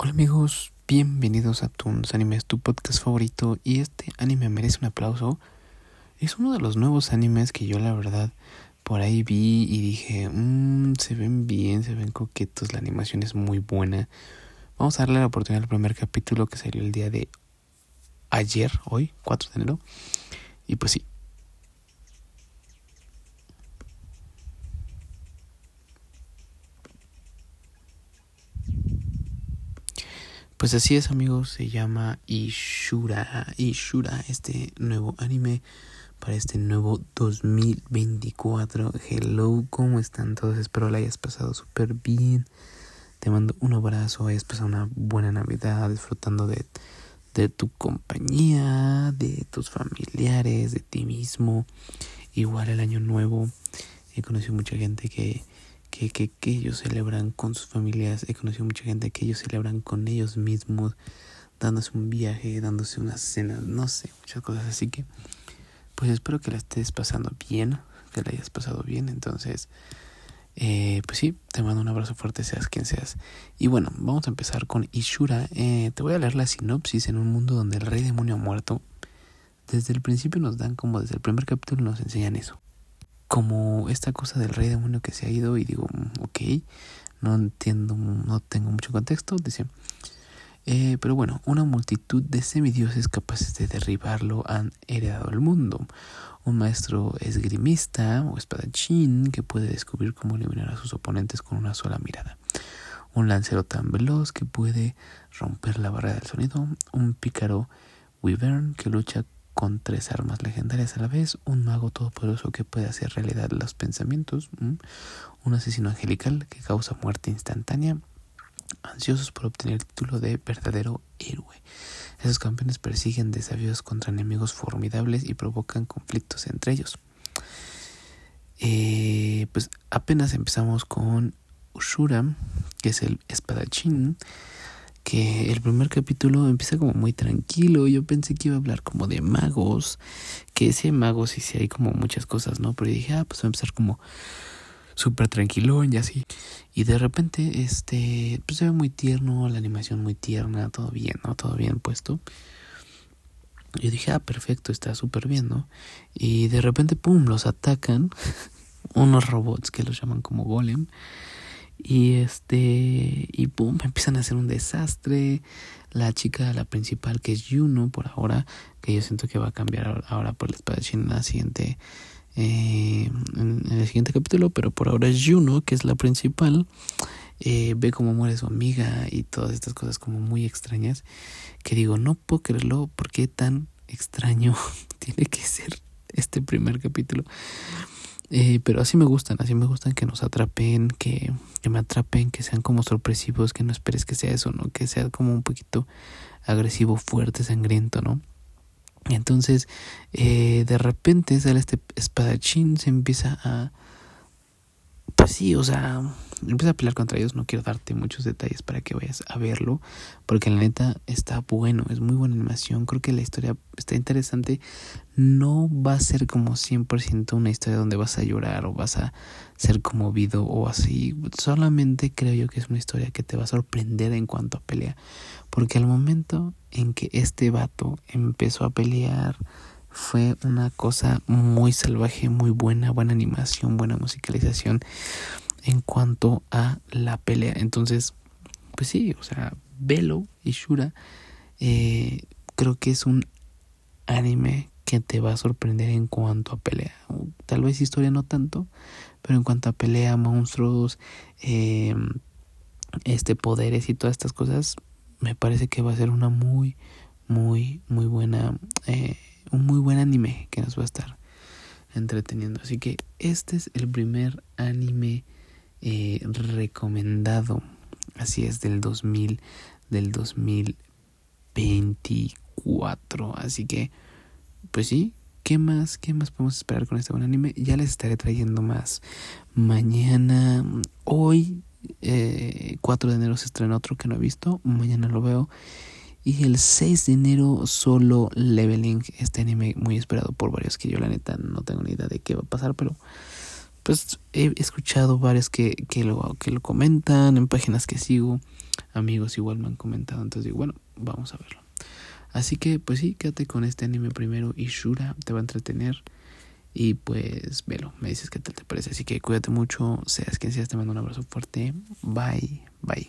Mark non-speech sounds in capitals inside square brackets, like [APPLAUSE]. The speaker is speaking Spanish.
Hola amigos, bienvenidos a Toons Animes, tu podcast favorito y este anime merece un aplauso. Es uno de los nuevos animes que yo la verdad por ahí vi y dije, mmm, se ven bien, se ven coquetos, la animación es muy buena. Vamos a darle la oportunidad al primer capítulo que salió el día de ayer, hoy, 4 de enero. Y pues sí, Pues así es amigos, se llama Ishura, Ishura, este nuevo anime para este nuevo 2024. Hello, ¿cómo están todos? Espero la hayas pasado súper bien. Te mando un abrazo, hayas pasado una buena Navidad disfrutando de, de tu compañía, de tus familiares, de ti mismo. Igual el año nuevo. He conocido mucha gente que que, que, que, ellos celebran con sus familias. He conocido mucha gente que ellos celebran con ellos mismos, dándose un viaje, dándose una cena, no sé, muchas cosas. Así que, pues espero que la estés pasando bien, que la hayas pasado bien. Entonces, eh, pues sí, te mando un abrazo fuerte, seas quien seas. Y bueno, vamos a empezar con Ishura. Eh, te voy a leer la sinopsis en un mundo donde el rey demonio ha muerto. Desde el principio nos dan como desde el primer capítulo nos enseñan eso como esta cosa del rey demonio que se ha ido y digo, mm, ok, no entiendo, no tengo mucho contexto, dice. Eh, pero bueno, una multitud de semidioses capaces de derribarlo han heredado el mundo. Un maestro esgrimista o espadachín que puede descubrir cómo eliminar a sus oponentes con una sola mirada. Un lancero tan veloz que puede romper la barrera del sonido. Un pícaro wyvern que lucha con tres armas legendarias a la vez, un mago todopoderoso que puede hacer realidad los pensamientos, un asesino angelical que causa muerte instantánea, ansiosos por obtener el título de verdadero héroe. Esos campeones persiguen desafíos contra enemigos formidables y provocan conflictos entre ellos. Eh, pues apenas empezamos con Ushura, que es el espadachín, que el primer capítulo empieza como muy tranquilo. Yo pensé que iba a hablar como de magos, que sí hay magos y sí hay como muchas cosas, ¿no? Pero dije, ah, pues va a empezar como súper tranquilo y así. Y de repente, este, pues se ve muy tierno, la animación muy tierna, todo bien, ¿no? Todo bien puesto. Yo dije, ah, perfecto, está súper bien, ¿no? Y de repente, pum, los atacan [LAUGHS] unos robots que los llaman como golem. Y este, y pum, empiezan a hacer un desastre. La chica, la principal, que es Juno por ahora, que yo siento que va a cambiar ahora por la espadachín en la siguiente, eh, en, el siguiente capítulo, pero por ahora es Juno, que es la principal. Eh, ve cómo muere su amiga y todas estas cosas como muy extrañas. Que digo, no puedo creerlo, ¿por qué tan extraño [LAUGHS] tiene que ser este primer capítulo? Eh, pero así me gustan, así me gustan que nos atrapen, que, que me atrapen, que sean como sorpresivos, que no esperes que sea eso, ¿no? Que sea como un poquito agresivo, fuerte, sangriento, ¿no? Entonces, eh, de repente sale este espadachín, se empieza a... Pues sí, o sea, empieza a pelear contra ellos. No quiero darte muchos detalles para que vayas a verlo, porque la neta está bueno, es muy buena animación. Creo que la historia está interesante. No va a ser como 100% una historia donde vas a llorar o vas a ser conmovido o así. Solamente creo yo que es una historia que te va a sorprender en cuanto a pelea, porque al momento en que este vato empezó a pelear, fue una cosa muy salvaje, muy buena, buena animación, buena musicalización en cuanto a la pelea. Entonces, pues sí, o sea, Velo y Shura eh, creo que es un anime que te va a sorprender en cuanto a pelea. Tal vez historia no tanto, pero en cuanto a pelea, monstruos, eh, este poderes y todas estas cosas, me parece que va a ser una muy, muy, muy buena, eh, un muy buen anime que nos va a estar entreteniendo. Así que este es el primer anime eh, recomendado. Así es, del 2000, del 2024. Así que, pues sí, ¿qué más? ¿Qué más podemos esperar con este buen anime? Ya les estaré trayendo más. Mañana, hoy, eh, 4 de enero se estrena otro que no he visto. Mañana lo veo. Y el 6 de enero solo Leveling, este anime muy esperado por varios que yo la neta no tengo ni idea de qué va a pasar, pero pues he escuchado varios que, que, lo, que lo comentan en páginas que sigo amigos igual me han comentado. Entonces digo, bueno, vamos a verlo. Así que pues sí, quédate con este anime primero. Ishura te va a entretener. Y pues velo, me dices qué tal te parece. Así que cuídate mucho, seas quien seas, te mando un abrazo fuerte. Bye, bye.